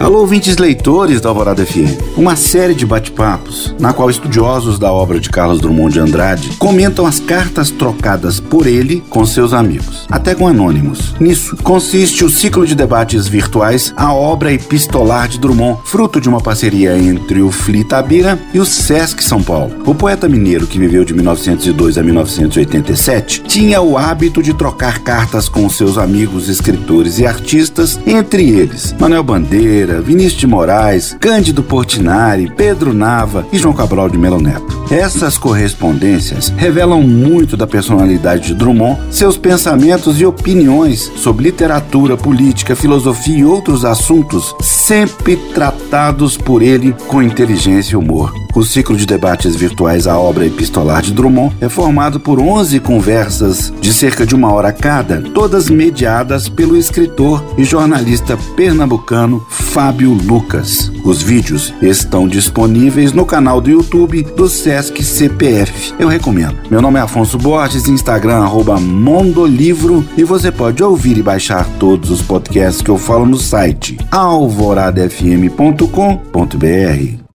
Alô, ouvintes leitores da Alvorada FM. Uma série de bate-papos, na qual estudiosos da obra de Carlos Drummond de Andrade comentam as cartas trocadas por ele com seus amigos, até com anônimos. Nisso consiste o ciclo de debates virtuais A Obra Epistolar de Drummond, fruto de uma parceria entre o FLI Tabira e o Sesc São Paulo. O poeta mineiro, que viveu de 1902 a 1987, tinha o hábito de trocar cartas com seus amigos escritores e artistas, entre eles Manuel Bandeira, Vinícius de Moraes, Cândido Portinari, Pedro Nava e João Cabral de Melo Neto. Essas correspondências revelam muito da personalidade de Drummond, seus pensamentos e opiniões sobre literatura, política, filosofia e outros assuntos, sempre tratados por ele com inteligência e humor. O ciclo de debates virtuais A Obra Epistolar de Drummond é formado por 11 conversas de cerca de uma hora cada, todas mediadas pelo escritor e jornalista pernambucano Fábio Lucas. Os vídeos estão disponíveis no canal do YouTube do Sesc CPF. Eu recomendo. Meu nome é Afonso Borges, Instagram Mondolivro e você pode ouvir e baixar todos os podcasts que eu falo no site alvoradafm.com.br.